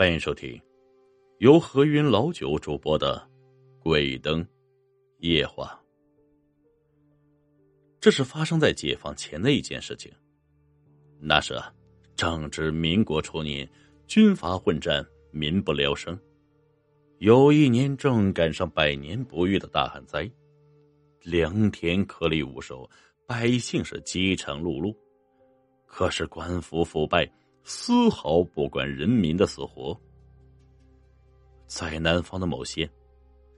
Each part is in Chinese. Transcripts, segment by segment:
欢迎收听由何云老九主播的《鬼灯夜话》。这是发生在解放前的一件事情。那时啊，正值民国初年，军阀混战，民不聊生。有一年正赶上百年不遇的大旱灾，良田颗粒无收，百姓是饥肠辘辘。可是官府腐败。丝毫不管人民的死活。在南方的某县，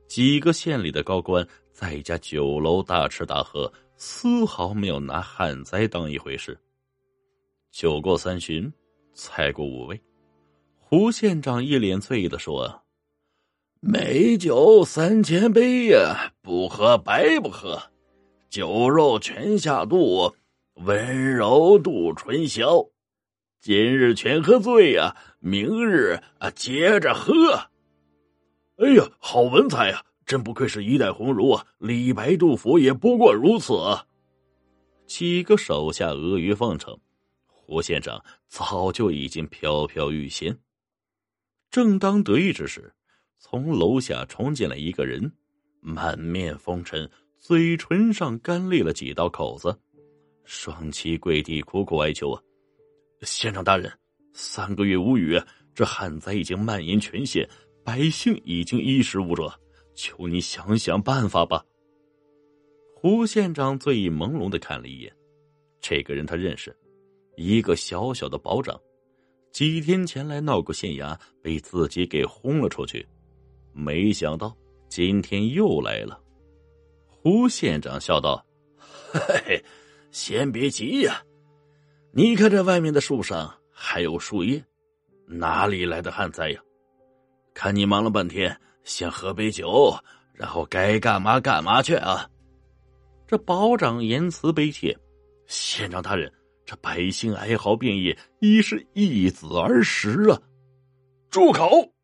几个县里的高官在一家酒楼大吃大喝，丝毫没有拿旱灾当一回事。酒过三巡，菜过五味，胡县长一脸醉意的说：“美酒三千杯呀，不喝白不喝，酒肉全下肚，温柔度春宵。”今日全喝醉呀，明日啊接着喝。哎呀，好文采呀！真不愧是一代鸿儒啊！李白、杜甫也不过如此。几个手下阿谀奉承，胡县长早就已经飘飘欲仙。正当得意之时，从楼下冲进来一个人，满面风尘，嘴唇上干裂了几道口子，双膝跪地，苦苦哀求啊！县长大人，三个月无雨，这旱灾已经蔓延全县，百姓已经衣食无着，求你想想办法吧。胡县长醉意朦胧的看了一眼，这个人他认识，一个小小的保长，几天前来闹过县衙，被自己给轰了出去，没想到今天又来了。胡县长笑道：“嘿嘿，先别急呀。”你看这外面的树上还有树叶，哪里来的旱灾呀？看你忙了半天，先喝杯酒，然后该干嘛干嘛去啊！这保长言辞悲切，县长大人，这百姓哀嚎遍野，已是一子而食啊！住口！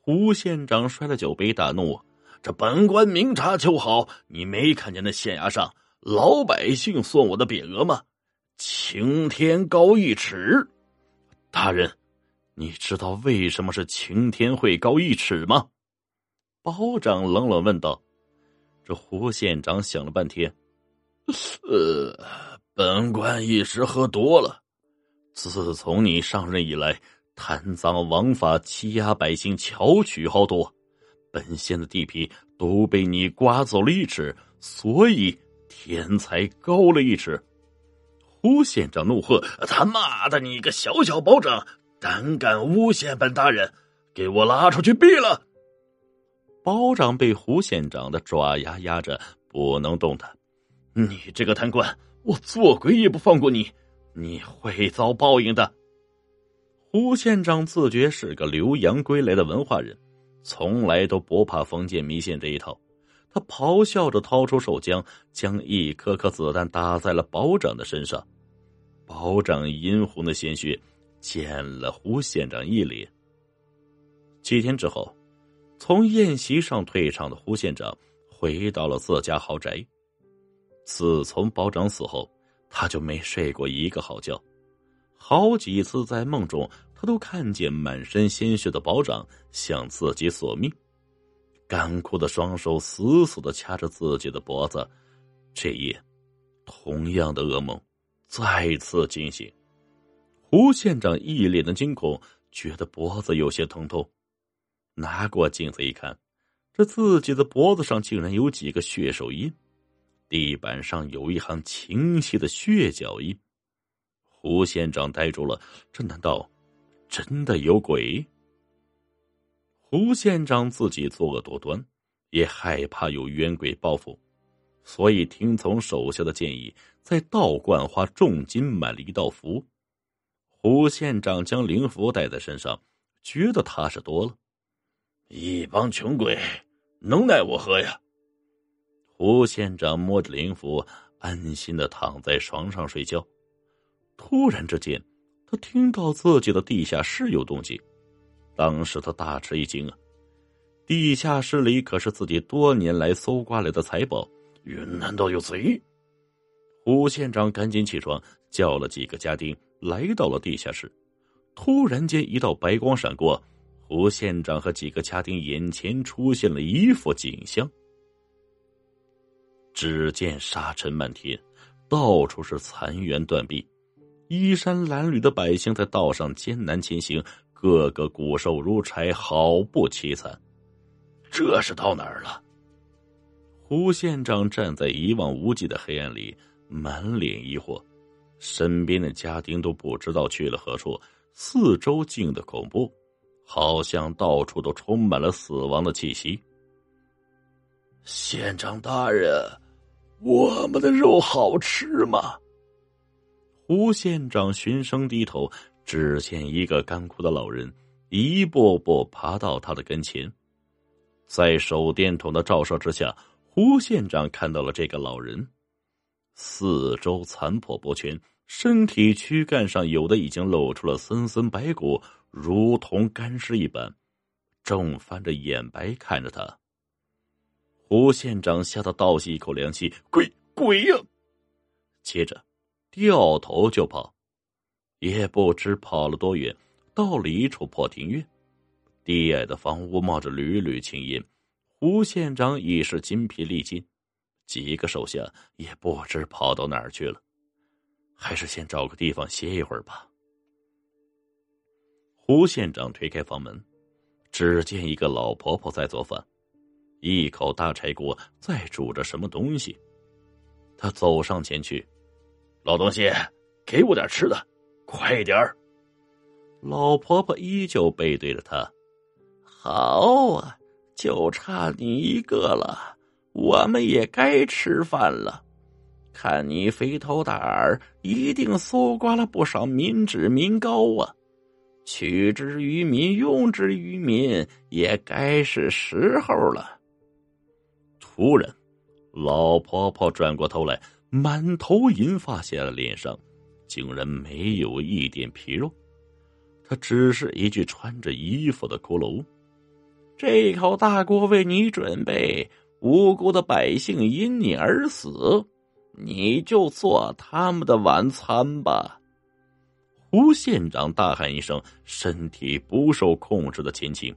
胡县长摔了酒杯，大怒：“这本官明察秋毫，你没看见那县衙上老百姓送我的匾额吗？”晴天高一尺，大人，你知道为什么是晴天会高一尺吗？包长冷冷问道。这胡县长想了半天，呃，本官一时喝多了。自从你上任以来，贪赃枉法，欺压百姓，巧取豪夺，本县的地皮都被你刮走了一尺，所以天才高了一尺。胡县长怒喝：“他妈的，你个小小保长，胆敢诬陷本大人，给我拉出去毙了！”保长被胡县长的爪牙压着，不能动弹。你这个贪官，我做鬼也不放过你！你会遭报应的。胡县长自觉是个留洋归来的文化人，从来都不怕封建迷信这一套。他咆哮着掏出手枪，将一颗颗子弹打在了保长的身上。保长殷红的鲜血溅了胡县长一脸。几天之后，从宴席上退场的胡县长回到了自家豪宅。自从保长死后，他就没睡过一个好觉。好几次在梦中，他都看见满身鲜血的保长向自己索命。干枯的双手死死的掐着自己的脖子，这夜，同样的噩梦再次惊醒。胡县长一脸的惊恐，觉得脖子有些疼痛，拿过镜子一看，这自己的脖子上竟然有几个血手印，地板上有一行清晰的血脚印。胡县长呆住了，这难道真的有鬼？胡县长自己作恶多端，也害怕有冤鬼报复，所以听从手下的建议，在道观花重金买了一道符。胡县长将灵符带在身上，觉得踏实多了。一帮穷鬼，能奈我何呀？胡县长摸着灵符，安心的躺在床上睡觉。突然之间，他听到自己的地下室有动静。当时他大吃一惊啊！地下室里可是自己多年来搜刮来的财宝，云难道有贼？胡县长赶紧起床，叫了几个家丁来到了地下室。突然间，一道白光闪过，胡县长和几个家丁眼前出现了一副景象：只见沙尘漫天，到处是残垣断壁，衣衫褴褛的百姓在道上艰难前行，个个骨瘦如柴，好不凄惨。这是到哪儿了？胡县长站在一望无际的黑暗里，满脸疑惑，身边的家丁都不知道去了何处。四周静的恐怖，好像到处都充满了死亡的气息。县长大人，我们的肉好吃吗？胡县长循声低头，只见一个干枯的老人一步步爬到他的跟前，在手电筒的照射之下。胡县长看到了这个老人，四周残破不全，身体躯干上有的已经露出了森森白骨，如同干尸一般，正翻着眼白看着他。胡县长吓得倒吸一口凉气：“鬼鬼呀！”接着掉头就跑，也不知跑了多远，到了一处破庭院，低矮的房屋冒着缕缕青烟。胡县长已是筋疲力尽，几个手下也不知跑到哪儿去了，还是先找个地方歇一会儿吧。胡县长推开房门，只见一个老婆婆在做饭，一口大柴锅在煮着什么东西。他走上前去：“老东西，给我点吃的，快点儿！”老婆婆依旧背对着他：“好啊。”就差你一个了，我们也该吃饭了。看你肥头大耳，一定搜刮了不少民脂民膏啊！取之于民，用之于民，也该是时候了。突然，老婆婆转过头来，满头银发写了脸上，竟然没有一点皮肉，他只是一具穿着衣服的骷髅。这口大锅为你准备，无辜的百姓因你而死，你就做他们的晚餐吧！胡县长大喊一声，身体不受控制的前倾，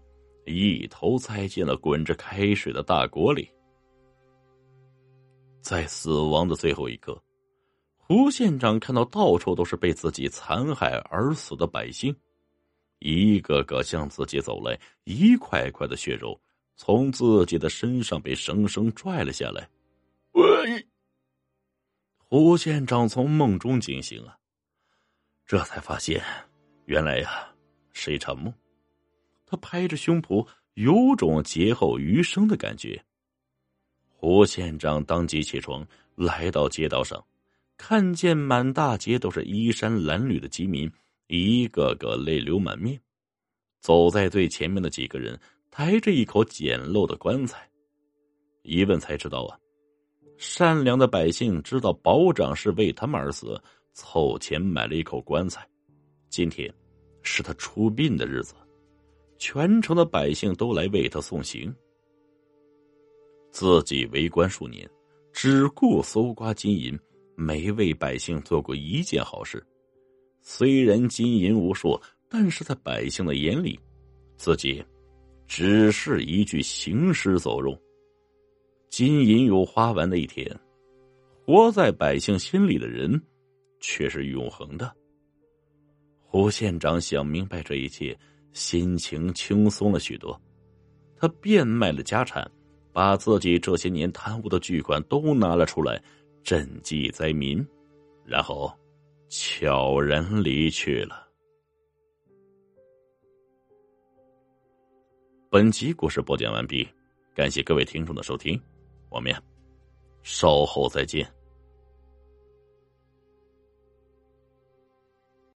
一头栽进了滚着开水的大锅里。在死亡的最后一刻，胡县长看到到处都是被自己残害而死的百姓。一个个向自己走来，一块块的血肉从自己的身上被生生拽了下来。喂！胡县长从梦中惊醒啊，这才发现，原来呀是一场梦。他拍着胸脯，有种劫后余生的感觉。胡县长当即起床，来到街道上，看见满大街都是衣衫褴褛的饥民。一个个泪流满面，走在最前面的几个人抬着一口简陋的棺材，一问才知道啊，善良的百姓知道保长是为他们而死，凑钱买了一口棺材。今天是他出殡的日子，全城的百姓都来为他送行。自己为官数年，只顾搜刮金银，没为百姓做过一件好事。虽然金银无数，但是在百姓的眼里，自己只是一具行尸走肉。金银有花完的一天，活在百姓心里的人却是永恒的。胡县长想明白这一切，心情轻松了许多。他变卖了家产，把自己这些年贪污的巨款都拿了出来，赈济灾民，然后。悄然离去了。本集故事播讲完毕，感谢各位听众的收听，我们呀，稍后再见。